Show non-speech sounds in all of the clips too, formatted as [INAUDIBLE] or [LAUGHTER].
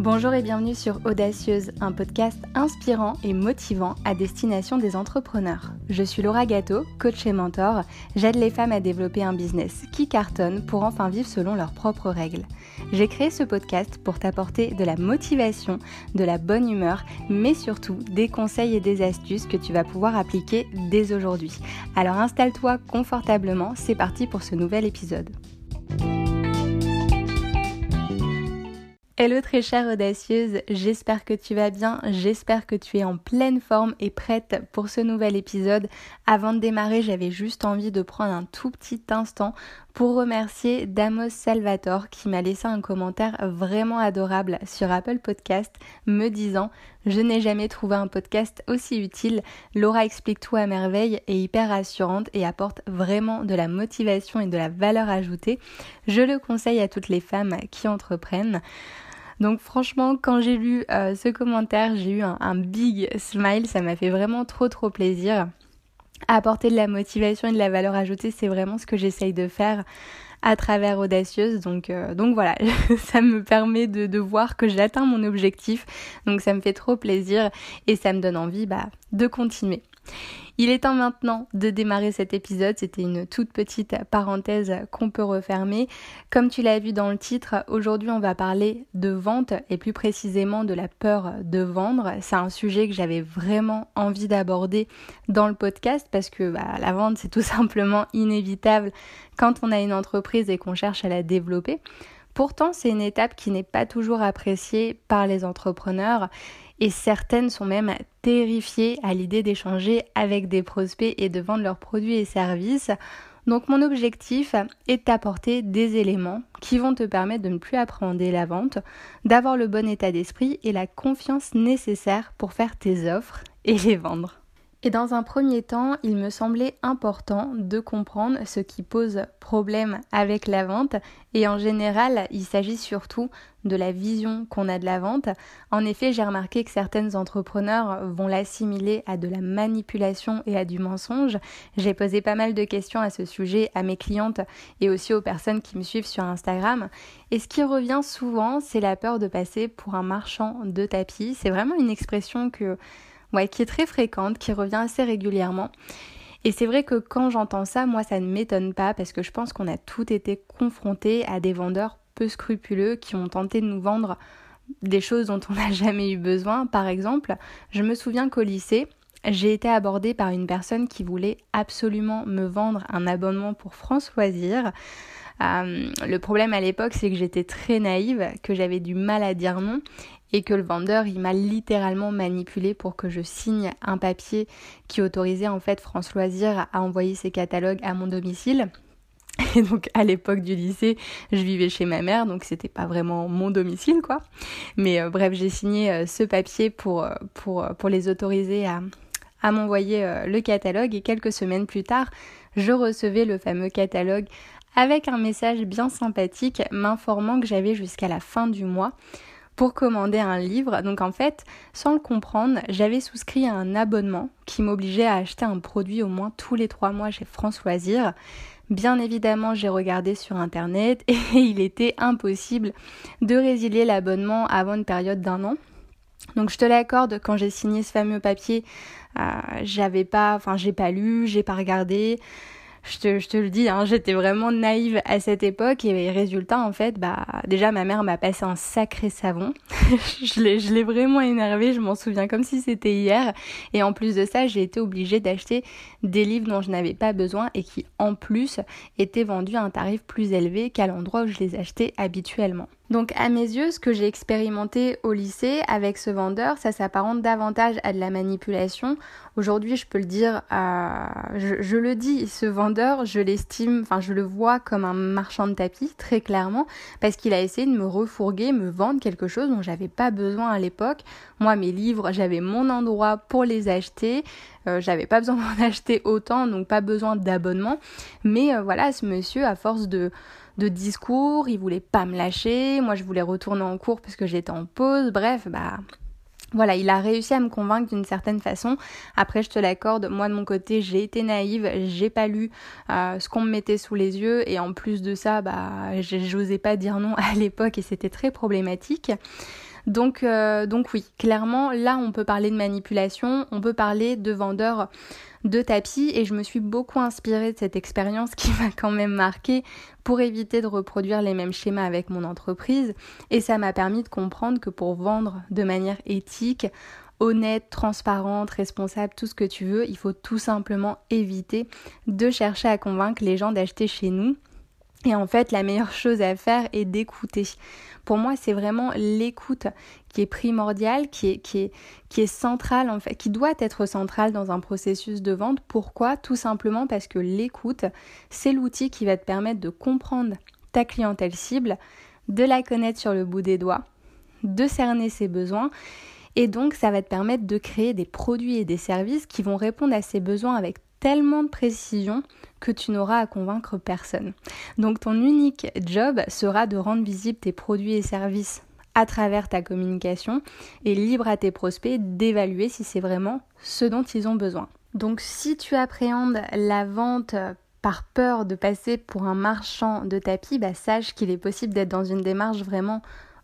Bonjour et bienvenue sur Audacieuse, un podcast inspirant et motivant à destination des entrepreneurs. Je suis Laura Gâteau, coach et mentor. J'aide les femmes à développer un business qui cartonne pour enfin vivre selon leurs propres règles. J'ai créé ce podcast pour t'apporter de la motivation, de la bonne humeur, mais surtout des conseils et des astuces que tu vas pouvoir appliquer dès aujourd'hui. Alors installe-toi confortablement, c'est parti pour ce nouvel épisode. Hello très chère audacieuse, j'espère que tu vas bien, j'espère que tu es en pleine forme et prête pour ce nouvel épisode. Avant de démarrer, j'avais juste envie de prendre un tout petit instant pour remercier Damos Salvatore qui m'a laissé un commentaire vraiment adorable sur Apple Podcast me disant Je n'ai jamais trouvé un podcast aussi utile. Laura explique tout à merveille et hyper rassurante et apporte vraiment de la motivation et de la valeur ajoutée. Je le conseille à toutes les femmes qui entreprennent. Donc franchement, quand j'ai lu euh, ce commentaire, j'ai eu un, big smile, ça m'a fait vraiment trop trop plaisir. Apporter de la motivation et de la valeur ajoutée, c'est vraiment ce que j'essaye de faire à travers Audacieuse. Donc, euh, voilà, [LAUGHS] ça me permet de, de voir que j'atteins mon objectif. Donc ça me fait trop plaisir et ça me donne envie bah, de continuer. Il est temps maintenant de démarrer cet épisode. C'était une toute petite parenthèse qu'on peut refermer. Comme tu l'as vu dans le titre, aujourd'hui on va parler de vente et plus précisément de la peur de vendre. C'est un sujet que j'avais vraiment envie d'aborder dans le podcast parce que bah, la vente c'est tout [LAUGHS] simplement inévitable quand on a une entreprise et qu'on cherche à la développer. Pourtant, c'est une étape qui n'est pas toujours appréciée par les entrepreneurs et certaines sont même terrifiées à l'idée d'échanger avec des prospects et de vendre leurs produits et services. Donc mon objectif est d'apporter des éléments qui vont te permettre de ne plus appréhender la vente, d'avoir le bon état d'esprit et la confiance nécessaire pour faire tes offres et les vendre. Et dans un premier temps, il me semblait important de comprendre ce qui pose problème avec la vente. Et en général, il s'agit surtout de la vision qu'on a de la vente. En effet, j'ai remarqué que certaines entrepreneurs vont l'assimiler à de la manipulation et à du mensonge. J'ai posé pas mal de questions à ce sujet à mes clientes et aussi aux personnes qui me suivent sur Instagram. Et ce qui revient souvent, c'est la peur de passer pour un marchand de tapis. C'est vraiment une expression que ouais, qui est très fréquente, qui revient assez régulièrement. Et c'est vrai que quand j'entends ça, moi ça ne m'étonne pas parce que je pense qu'on a tout été confrontés à des vendeurs peu scrupuleux qui ont tenté de nous vendre des choses dont on n'a [LAUGHS] jamais eu besoin. Par exemple, je me souviens qu'au lycée, j'ai été abordée par une personne qui voulait absolument me vendre un abonnement pour France Loisirs. Euh, le problème à l'époque, c'est que j'étais très naïve, que j'avais du mal à dire non et que le vendeur, il m'a littéralement manipulé pour que je signe un papier qui autorisait en fait France Loisirs à envoyer ses catalogues à mon domicile. [LAUGHS] Et donc à l'époque du lycée, je vivais chez ma mère, donc c'était pas vraiment mon domicile quoi. Mais euh, bref, j'ai signé euh, ce papier pour, euh, pour, les autoriser à m'envoyer le catalogue et quelques semaines plus tard, je recevais le fameux catalogue avec un message bien sympathique m'informant que j'avais jusqu'à la fin du mois pour commander un livre. Donc en fait, sans le comprendre, j'avais souscrit à un abonnement qui m'obligeait à acheter un produit au moins tous les trois mois chez France Loisirs. Bien évidemment, j'ai regardé sur internet [LAUGHS] et il était impossible de résilier l'abonnement avant une période d'un an. Donc je te l'accorde, quand j'ai signé ce fameux papier, euh, j'avais pas, enfin j'ai pas lu, j'ai pas regardé je te, je te le dis, hein, j'étais vraiment naïve à cette époque et résultat en fait, bah déjà ma mère m'a passé un sacré savon. [LAUGHS] je l'ai, je l'ai vraiment énervé, je m'en souviens comme si c'était hier. Et en plus de ça, j'ai été obligée d'acheter des livres dont je n'avais pas besoin et qui en plus étaient vendus à un tarif plus élevé qu'à l'endroit où je les achetais habituellement. Donc à mes yeux, ce que j'ai expérimenté au lycée avec ce vendeur, ça s'apparente davantage à de la manipulation. Aujourd'hui, je peux le dire, euh, je, le dis, ce vendeur, je l'estime, enfin je le vois comme un marchand de tapis, très clairement, parce qu'il a essayé de me refourguer, me vendre quelque chose dont j'avais pas besoin à l'époque. Moi, mes livres, j'avais mon endroit pour les acheter. Euh, j'avais pas besoin [LAUGHS] d'en acheter autant, donc pas besoin d'abonnement. Mais euh, voilà, ce monsieur, à force de de discours, il voulait pas me lâcher, moi je voulais retourner en cours parce que j'étais en pause, bref, bah voilà, il a réussi à me convaincre d'une certaine façon. Après, je te l'accorde, moi de mon côté, j'ai été naïve, j'ai pas lu euh, ce qu'on me mettait sous les yeux et en plus de ça, bah, j'osais pas dire non à l'époque et c'était très problématique. Donc, euh, donc oui, clairement, là, on peut parler de manipulation, on peut parler de vendeur de tapis et je me suis beaucoup inspirée de cette expérience qui [LAUGHS] m'a quand même marqué pour éviter de reproduire les mêmes schémas avec mon entreprise et ça m'a permis de comprendre que pour vendre de manière éthique, honnête, transparente, responsable, tout ce que tu veux, il faut tout simplement éviter de chercher à convaincre les gens d'acheter chez nous. Et en fait, la meilleure chose à faire est d'écouter. Pour moi, c'est vraiment l'écoute qui est primordiale, qui est, qui est, qui est centrale, en fait, qui doit être centrale dans un processus de vente. Pourquoi? Tout simplement parce que l'écoute, c'est l'outil qui va te permettre de comprendre ta clientèle cible, de la connaître sur le bout des doigts, de cerner ses besoins et donc, ça va te permettre de créer des produits et des services qui vont répondre à ces besoins avec tellement de précision que tu n'auras à convaincre personne. Donc, ton unique job sera de rendre visibles tes produits et services à travers ta communication et libre à tes prospects d'évaluer si c'est vraiment ce dont ils ont besoin. Donc si tu appréhendes la vente par peur de passer pour un marchand de tapis, bah, sache qu'il est possible d'être dans une démarche vraiment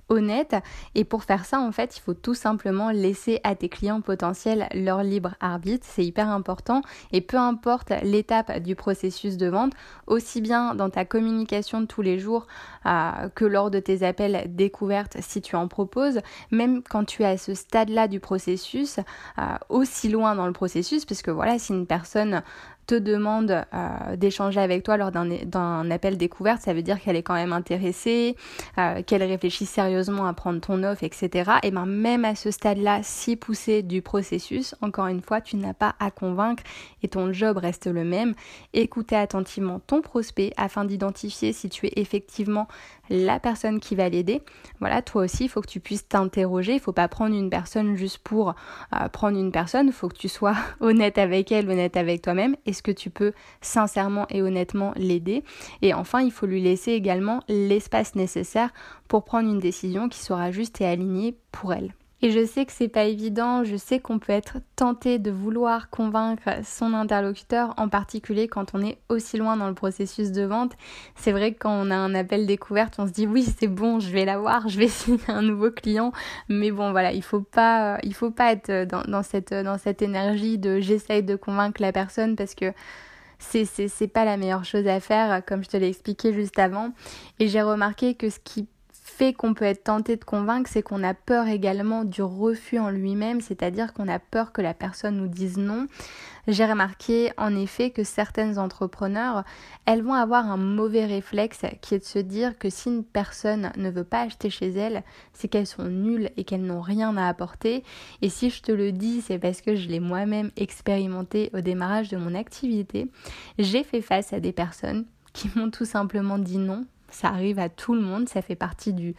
honnête. Et pour faire ça, en fait, il faut tout simplement laisser à tes clients potentiels leur libre arbitre. C'est hyper important. Et peu importe l'étape du processus de vente, aussi bien dans ta communication de tous les jours euh, que lors de tes appels découvertes si tu en proposes, même quand tu es à ce stade-là du processus, euh, aussi loin dans le processus, parce que voilà, si une personne te demande euh, d'échanger avec toi lors d'un appel découverte, ça veut dire qu'elle est quand même intéressée, euh, qu'elle réfléchit sérieusement à prendre ton offre, etc. Et ben même à ce stade-là, si poussé du processus, encore une fois, tu n'as pas à convaincre et ton job reste le même. Écoutez attentivement ton prospect afin d'identifier si tu es effectivement la personne qui va l'aider. Voilà, toi aussi, il faut que tu puisses t'interroger. Il faut pas prendre une personne juste pour euh, prendre une personne. Il faut que tu sois [LAUGHS] honnête avec elle, honnête avec toi-même. Est-ce que tu peux sincèrement et honnêtement l'aider? Et enfin, il faut lui laisser également l'espace nécessaire pour prendre une décision qui sera juste et alignée pour elle. Et je sais que c'est pas évident, je sais qu'on peut être tenté de vouloir convaincre son interlocuteur, en particulier quand on est aussi loin dans le processus de vente. C'est vrai que quand on a un appel découverte, on se dit oui, c'est bon, je vais l'avoir, je vais [LAUGHS] signer un nouveau client. Mais bon, voilà, il faut pas, il faut pas être dans, cette énergie de j'essaye de convaincre la personne parce que c'est, c'est, c'est pas la meilleure chose à faire, comme je te l'ai expliqué juste avant. Et j'ai remarqué que ce qui fait qu'on peut être tenté de convaincre, c'est qu'on a peur également du refus en lui-même, c'est-à-dire qu'on a peur que la personne nous dise non. J'ai remarqué en effet que certaines entrepreneurs, elles vont avoir un mauvais réflexe qui est de se dire que si une personne ne veut pas acheter chez elles, c'est qu'elles sont nulles et qu'elles n'ont rien à apporter. Et si je te le dis, c'est parce que je l'ai moi-même expérimenté au démarrage de mon activité. J'ai fait face à des personnes qui m'ont tout simplement dit non ça arrive à tout le monde, ça fait partie du,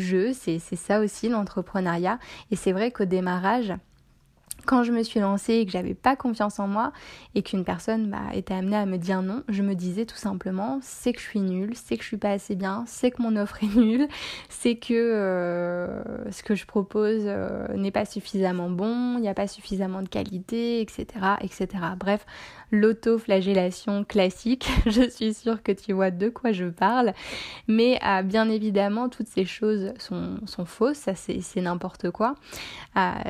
jeu, c'est ça aussi l'entrepreneuriat. Et c'est vrai qu'au démarrage, quand je me suis lancée et que j'avais pas confiance en moi et qu'une personne bah, était amenée à me dire non, je me disais tout simplement c'est que je suis nulle, c'est que je suis pas assez bien, c'est que mon offre est nulle, c'est que euh, ce que je propose euh, n'est pas suffisamment bon, il n'y a pas suffisamment de qualité, etc. etc. Bref, l'auto-flagellation classique, [LAUGHS] je suis sûre que tu vois de quoi je parle, mais euh, bien évidemment toutes ces choses sont, fausses, ça c'est n'importe quoi,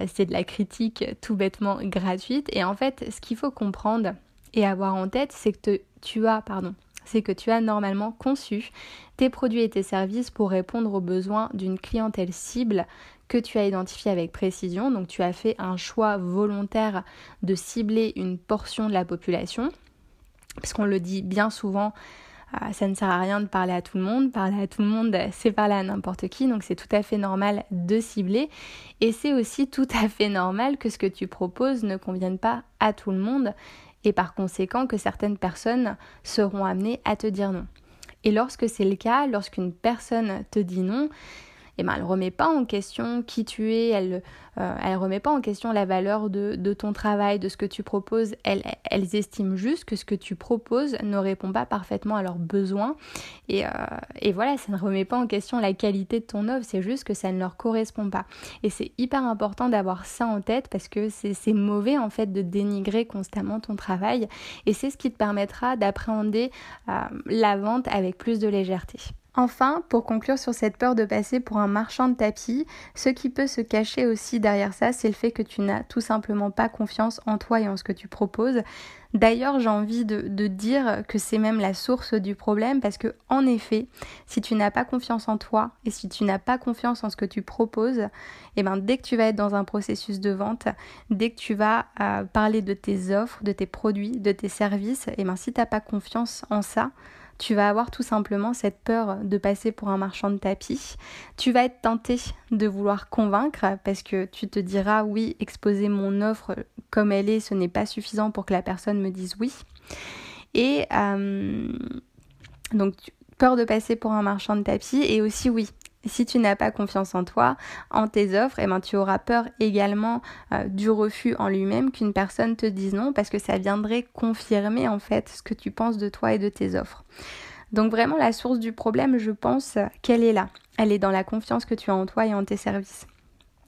c'est de la critique tout bêtement gratuite. Et en fait, ce qu'il faut comprendre et avoir en tête, c'est que tu as, pardon, c'est que tu as normalement conçu tes produits et tes services pour répondre aux besoins d'une clientèle cible tu as identifiée avec précision. Donc tu as fait un choix volontaire de cibler une portion de la population. Parce qu'on le dit bien souvent, ah, ça ne sert à rien de parler à tout le monde. Parler à tout le monde, c'est parler à n'importe qui. Donc c'est tout à fait normal de cibler. Et c'est aussi tout à fait normal que ce que tu proposes ne convienne pas à tout le monde. Et par conséquent que certaines personnes seront amenées à te dire non. Et lorsque c'est le cas, lorsqu'une personne te dit non, ben, elle remet pas en question qui tu es, elle euh, elle remet pas en question la valeur de, de, ton travail, de ce que tu proposes. Elles, estiment juste que ce que tu proposes ne répond pas parfaitement à leurs besoins. Et, euh, et voilà, ça ne remet pas en question la qualité de ton offre, c'est juste que ça ne leur correspond pas. Et c'est hyper important d'avoir ça en tête parce que c'est mauvais en fait de dénigrer constamment ton travail. Et c'est ce qui te permettra d'appréhender euh, la vente avec plus de légèreté. Enfin, pour conclure sur cette peur de passer pour un marchand de tapis, ce qui peut se cacher aussi derrière ça, c'est le fait que tu n'as tout simplement pas confiance en toi et en ce que tu proposes. D'ailleurs, j'ai envie de, dire que c'est même la source du problème parce que, en effet, si tu n'as pas confiance en toi et si tu n'as pas confiance en ce que tu proposes, eh ben, dès que tu vas être dans un processus de vente, dès que tu vas euh, parler de tes offres, de tes produits, de tes services, eh ben, si tu n'as pas confiance en ça, tu vas avoir tout simplement cette peur de passer pour un marchand de tapis. Tu vas être tenté de vouloir convaincre parce que tu te diras oui, exposer mon offre comme elle est, ce n'est pas suffisant pour que la personne me dise oui. Et euh, donc peur de passer pour un marchand de tapis et aussi oui, si tu n'as pas confiance en toi, en tes offres, eh ben, tu auras peur également euh, du refus en lui-même qu'une personne te dise non parce que ça viendrait confirmer en fait ce que tu penses de toi et de tes offres. Donc vraiment la source du problème, je pense qu'elle est là. Elle est dans la confiance que tu as en toi et en tes services.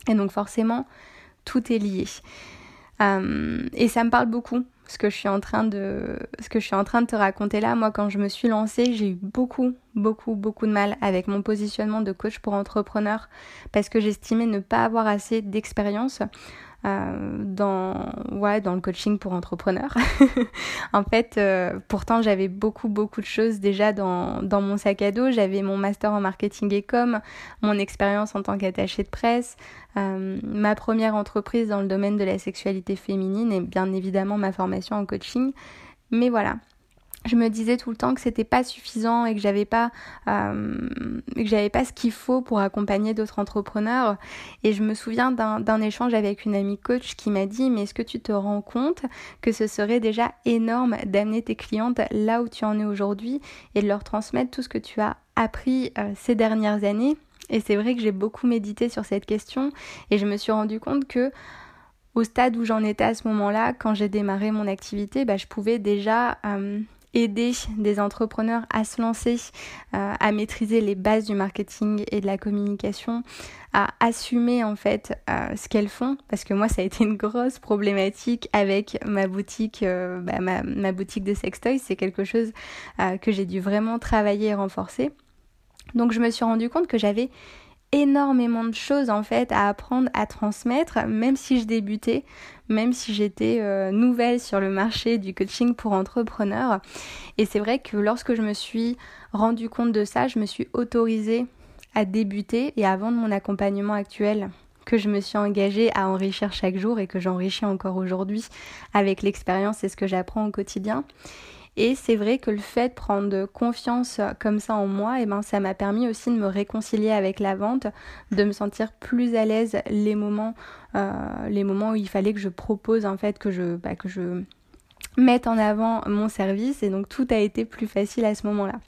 Et donc forcément, tout est lié. Euh, et ça me parle beaucoup ce que je suis en train de te raconter là moi quand je me suis lancée j'ai eu beaucoup beaucoup beaucoup de mal avec mon positionnement de coach pour entrepreneur parce que j'estimais ne pas avoir assez d'expérience euh, dans, ouais, dans le coaching pour entrepreneurs. [LAUGHS] en fait, euh, pourtant, j'avais beaucoup, beaucoup de choses déjà dans, dans mon sac à dos. J'avais mon master en marketing et com, mon expérience en tant qu'attaché de presse, euh, ma première entreprise dans le domaine de la sexualité féminine et bien évidemment ma formation en coaching. Mais voilà, je me disais tout le temps que c'était pas suffisant et que j'avais pas euh, que j'avais pas ce qu'il faut pour accompagner d'autres entrepreneurs. Et je me souviens d'un échange avec une amie coach qui m'a dit mais est-ce que tu te rends compte que ce serait déjà énorme d'amener tes clientes là où tu en es aujourd'hui et de leur transmettre tout ce que tu as appris euh, ces dernières années? Et c'est vrai que j'ai beaucoup médité sur cette question et je me suis rendu compte que au stade où j'en étais à ce moment-là, quand j'ai démarré mon activité, bah, je pouvais déjà euh, aider des entrepreneurs à se lancer, euh, à maîtriser les bases du marketing et de la communication, à assumer en fait euh, ce qu'elles font, parce que moi ça a été une grosse problématique avec ma boutique, euh, bah, ma, boutique de sextoys, c'est quelque chose que j'ai dû vraiment travailler et renforcer. Donc je me suis rendu compte que j'avais énormément de choses en fait à apprendre, à transmettre, même si je débutais, même si j'étais euh, nouvelle sur le marché du coaching pour entrepreneurs. Et c'est vrai que lorsque je me suis rendu compte de ça, je me suis autorisée à débuter et à vendre mon accompagnement actuel que je me suis engagée à enrichir chaque jour et que j'enrichis encore aujourd'hui avec l'expérience et ce que j'apprends au quotidien. Et c'est vrai que le fait de prendre confiance comme ça en moi, et eh ben, ça m'a permis aussi de me réconcilier avec la vente, de me sentir plus à l'aise les moments, euh, les moments où il fallait que je propose en fait que je, bah, que je mette en avant mon service et donc tout a été plus facile à ce moment-là.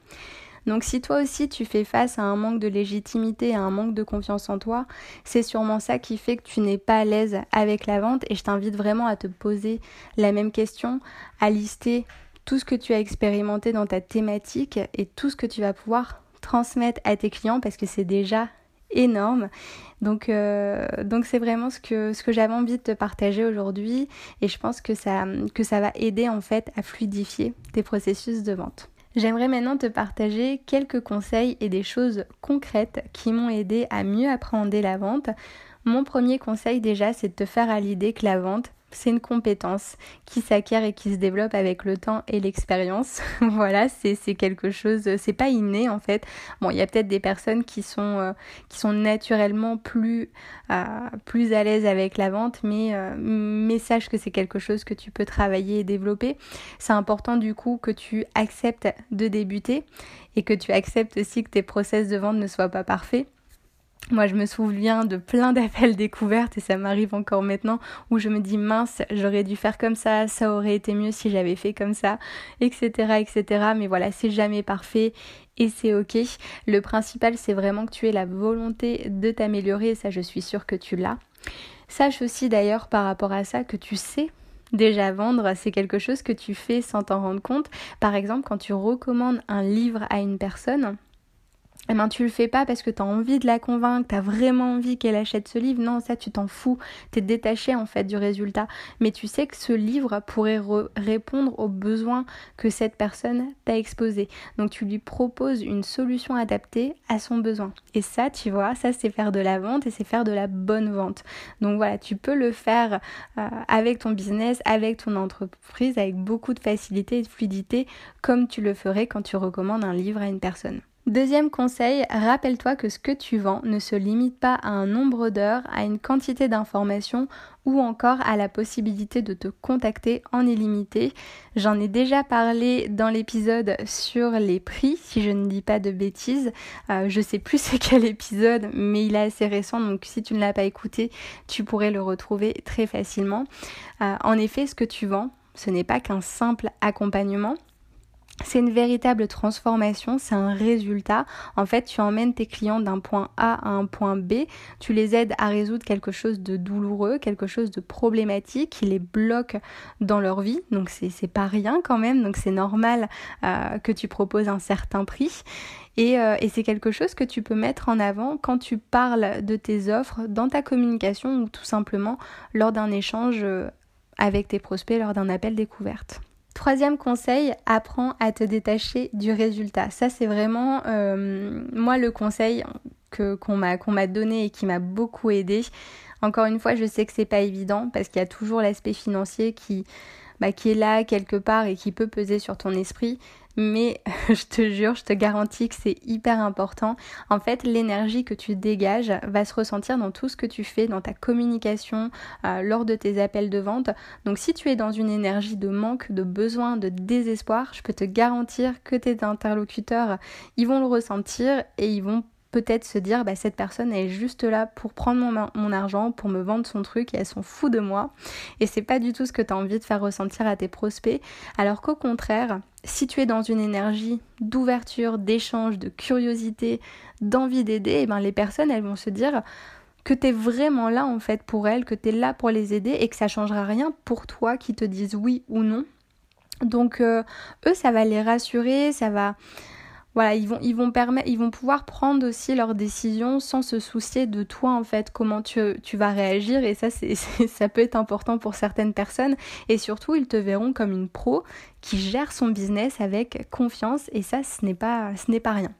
Donc si toi aussi tu fais face à un manque de légitimité, à un manque de confiance en toi, c'est sûrement ça qui fait que tu n'es pas à l'aise avec la vente et je t'invite vraiment à te poser la même question, à lister tout ce que tu as expérimenté dans ta thématique et tout ce que tu vas pouvoir transmettre à tes clients parce que c'est déjà énorme. Donc euh, donc c'est vraiment ce que ce que j'avais envie de te partager aujourd'hui et je pense que ça que ça va aider en fait à fluidifier tes processus de vente. J'aimerais maintenant te partager quelques conseils et des choses concrètes qui m'ont aidé à mieux appréhender la vente. Mon premier conseil déjà, c'est de te faire à l'idée que la vente, c'est une compétence qui s'acquiert et qui se développe avec le temps et l'expérience. [LAUGHS] voilà, c'est quelque chose, c'est pas inné en fait. Bon, il y a peut-être des personnes qui sont, euh, qui sont naturellement plus, euh, plus à l'aise avec la vente, mais, euh, mais sache que c'est quelque chose que tu peux travailler et développer. C'est important du coup que tu acceptes de débuter et que tu acceptes aussi que tes process de vente ne soient pas parfaits moi, je me souviens de plein d'appels [LAUGHS] découvertes et ça m'arrive encore maintenant où je me dis mince, j'aurais dû faire comme ça, ça aurait été mieux si j'avais fait comme ça, etc., etc. Mais voilà, c'est jamais parfait et c'est ok. Le principal, c'est vraiment que tu aies la volonté de t'améliorer et ça, je suis sûre que tu l'as. Sache aussi d'ailleurs par rapport à ça que tu sais déjà vendre, c'est quelque chose que tu fais sans t'en rendre compte. Par exemple, quand tu recommandes un livre à une personne, eh ben, tu le fais pas parce que tu as envie de la convaincre, tu vraiment envie qu'elle achète ce livre. Non, ça tu t'en fous. Tu es détaché en fait du résultat. Mais tu sais que ce livre pourrait répondre aux besoins que cette personne t'a exposé. Donc tu lui proposes une solution adaptée à son besoin. Et ça, tu vois, ça c'est faire de la vente et c'est faire de la bonne vente. Donc voilà, tu peux le faire euh, avec ton business, avec ton entreprise, avec beaucoup de facilité et de fluidité, comme tu le ferais quand tu recommandes un livre à une personne. Deuxième conseil, rappelle-toi que ce que tu vends ne se limite pas à un nombre d'heures, à une quantité d'informations ou encore à la possibilité de te contacter en illimité. J'en ai déjà parlé dans l'épisode sur les prix, si je ne dis pas de bêtises. Euh, je sais plus [LAUGHS] c'est quel épisode, mais il est assez récent, donc si tu ne l'as pas écouté, tu pourrais le retrouver très facilement. Euh, en effet, ce que tu vends, ce n'est pas qu'un simple accompagnement, c'est une véritable transformation, c'est un résultat. En fait, tu emmènes tes clients d'un point A à un point B, tu les aides à résoudre quelque chose de douloureux, quelque chose de problématique qui les bloque dans leur vie. Donc c'est pas rien quand même, donc c'est normal euh, que tu proposes un certain prix. Et, euh, et c'est quelque chose que tu peux mettre en avant quand tu parles de tes offres dans ta communication ou tout simplement lors d'un échange euh, avec tes prospects, lors d'un appel découverte. Troisième conseil, apprends à te détacher du résultat. Ça, c'est vraiment euh, moi le conseil que qu'on m'a qu'on m'a donné et qui m'a beaucoup aidé. Encore une fois, je sais que c'est pas évident parce qu'il y a toujours l'aspect financier qui bah, qui est là quelque part et qui peut peser sur ton esprit mais [LAUGHS] je te jure, je te garantis que c'est hyper important. En fait, l'énergie que tu dégages va se ressentir dans tout ce que tu fais, dans ta communication, euh, lors de tes appels de vente. Donc si tu es dans une énergie de manque, de besoin, de désespoir, je peux te garantir que tes interlocuteurs, ils vont le ressentir et ils vont peut-être se dire bah, cette personne est juste là pour prendre mon, argent, pour me vendre son truc et elle s'en fout de moi. Et c'est pas du tout ce que tu as envie de faire ressentir à tes prospects. Alors qu'au contraire, si tu es dans une énergie d'ouverture, d'échange, de curiosité, d'envie d'aider, eh ben les personnes elles vont se dire que tu es vraiment là en fait pour elles, que tu es là pour les aider et que ça changera rien pour toi qui te disent oui ou non. Donc euh, eux ça va les rassurer, ça va voilà, ils vont, ils vont vont pouvoir prendre aussi leurs décisions sans se soucier de toi en fait, comment tu, tu vas réagir et ça [LAUGHS] c'est, ça peut être important pour certaines personnes et surtout ils te verront comme une pro qui gère son business avec confiance et ça ce n'est pas, ce n'est pas rien.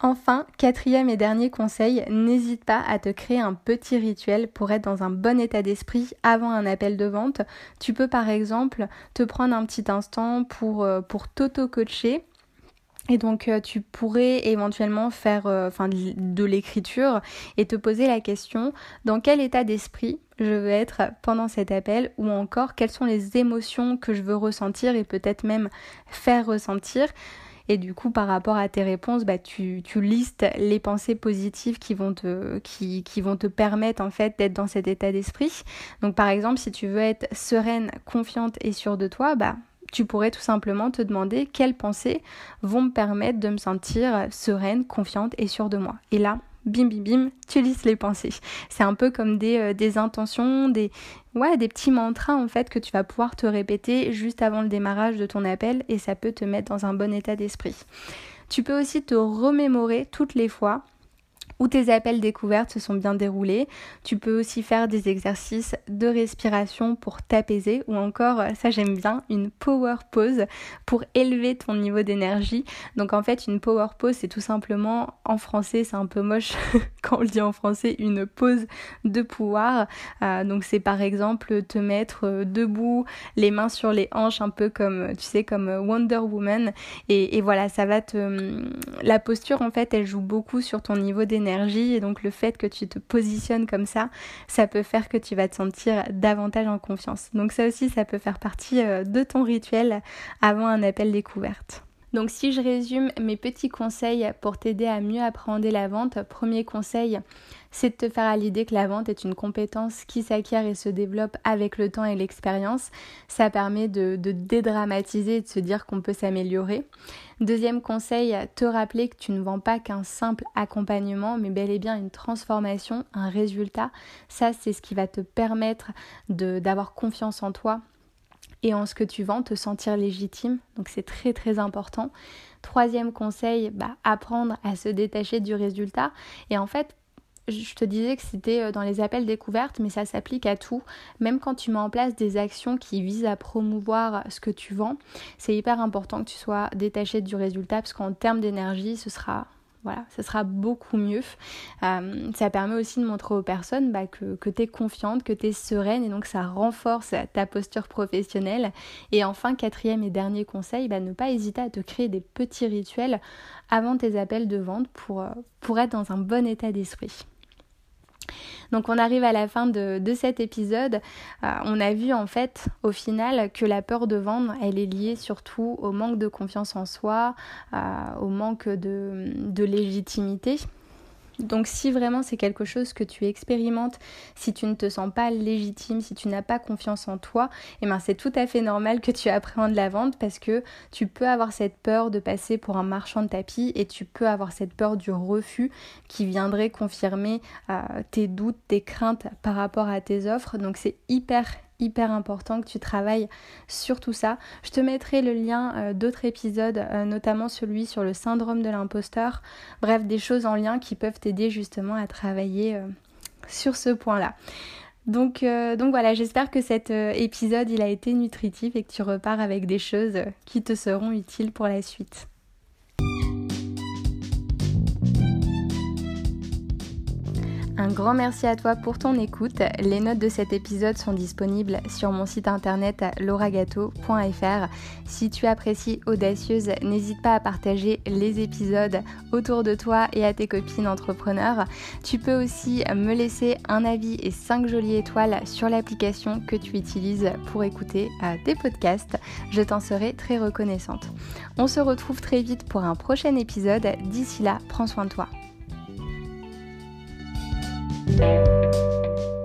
Enfin, quatrième et dernier conseil, n'hésite pas à te créer un petit rituel pour être dans un bon état d'esprit avant un appel de vente. Tu peux par exemple te prendre un petit instant pour, euh, pour t'auto-coacher et donc euh, tu pourrais éventuellement faire euh, de l'écriture et te poser la question dans quel état d'esprit je veux être pendant cet appel ou encore quelles sont les émotions que je veux ressentir et peut-être même faire ressentir. Et du coup, par rapport à tes réponses, bah, tu, listes les pensées positives qui vont te, qui vont te permettre en fait d'être dans cet état d'esprit. Donc par exemple, si tu veux être sereine, confiante et sûre de toi, bah tu pourrais tout simplement te demander quelles pensées vont me permettre de me sentir sereine, confiante et sûre de moi. Et là, bim bim bim, tu lises les pensées. C'est un peu comme des, euh, des intentions, des, ouais, des petits mantras en fait que tu vas pouvoir te répéter juste avant le démarrage de ton appel et ça peut te mettre dans un bon état d'esprit. Tu peux aussi te remémorer toutes les fois où tes appels découvertes se sont bien déroulés. Tu peux aussi faire des exercices de respiration pour t'apaiser ou encore, ça j'aime bien, une power pose pour élever ton niveau d'énergie. Donc en fait, une power pose, c'est tout simplement, en français, c'est un peu moche [LAUGHS] quand on le dit en français, une pause de pouvoir. Euh, donc c'est par exemple te mettre euh, debout, les mains sur les hanches, un peu comme, tu sais, comme Wonder Woman. Et, et voilà, ça va te... La posture, en fait, elle joue beaucoup sur ton niveau d'énergie et donc le fait que tu te positionnes comme ça, ça peut faire que tu vas te sentir davantage en confiance. Donc ça aussi, ça peut faire partie euh, de ton rituel avant un appel découverte. Donc si je résume mes petits conseils pour t'aider à mieux appréhender la vente, premier conseil, c'est de te faire à l'idée que la vente est une compétence qui s'acquiert et se développe avec le temps et l'expérience. Ça permet de, dédramatiser et de se dire qu'on peut s'améliorer. Deuxième conseil, te rappeler que tu ne vends pas qu'un simple accompagnement, mais bel et bien une transformation, un résultat. Ça, c'est ce qui va te permettre d'avoir confiance en toi et en ce que tu vends, te sentir légitime. Donc c'est très très important. Troisième conseil, bah, apprendre à se détacher du résultat. Et en fait, je te disais que c'était euh, dans les appels découvertes, mais ça s'applique à tout. Même quand tu mets en place des actions qui visent à promouvoir ce que tu vends, c'est hyper important que tu sois détaché du résultat parce qu'en termes d'énergie, ce sera voilà, ça sera beaucoup mieux. Euh, ça permet aussi de montrer aux personnes bah, que, tu es confiante, que tu es sereine et donc ça renforce ta posture professionnelle. Et enfin, quatrième et dernier conseil, bah, ne pas hésiter à te créer des petits rituels avant tes appels de vente pour, euh, pour être dans un bon état d'esprit. Donc on arrive à la fin de, cet épisode. Euh, on a vu en fait au final que la peur de vendre, elle est liée surtout au manque de confiance en soi, euh, au manque de légitimité. Donc si vraiment c'est quelque chose que tu expérimentes, si tu ne te sens pas légitime, si tu n'as pas confiance en toi, eh ben c'est tout à fait normal que tu [LAUGHS] appréhendes la vente parce que tu peux avoir cette peur de passer pour un marchand de tapis et tu peux avoir cette peur du refus qui viendrait confirmer euh, tes doutes, tes craintes par rapport à tes offres. Donc c'est hyper hyper important que tu travailles sur tout ça. Je te mettrai le lien euh, d'autres épisodes, euh, notamment celui sur le syndrome de l'imposteur. Bref, des choses en lien qui peuvent t'aider justement à travailler euh, sur ce point-là. Donc, donc voilà, j'espère que cet épisode il a été nutritif et que tu repars avec des choses qui te seront utiles pour la suite. Un grand merci à toi pour ton écoute. Les notes de cet épisode sont disponibles sur mon site internet lauragato.fr. Si tu apprécies Audacieuse, n'hésite pas à partager les épisodes autour de toi et à tes copines entrepreneurs. Tu peux aussi me laisser un avis et 5 jolies étoiles sur l'application que tu utilises pour écouter euh, tes podcasts. Je t'en serai très reconnaissante. On se retrouve très vite pour un prochain épisode. D'ici là, prends soin de toi. Thank you.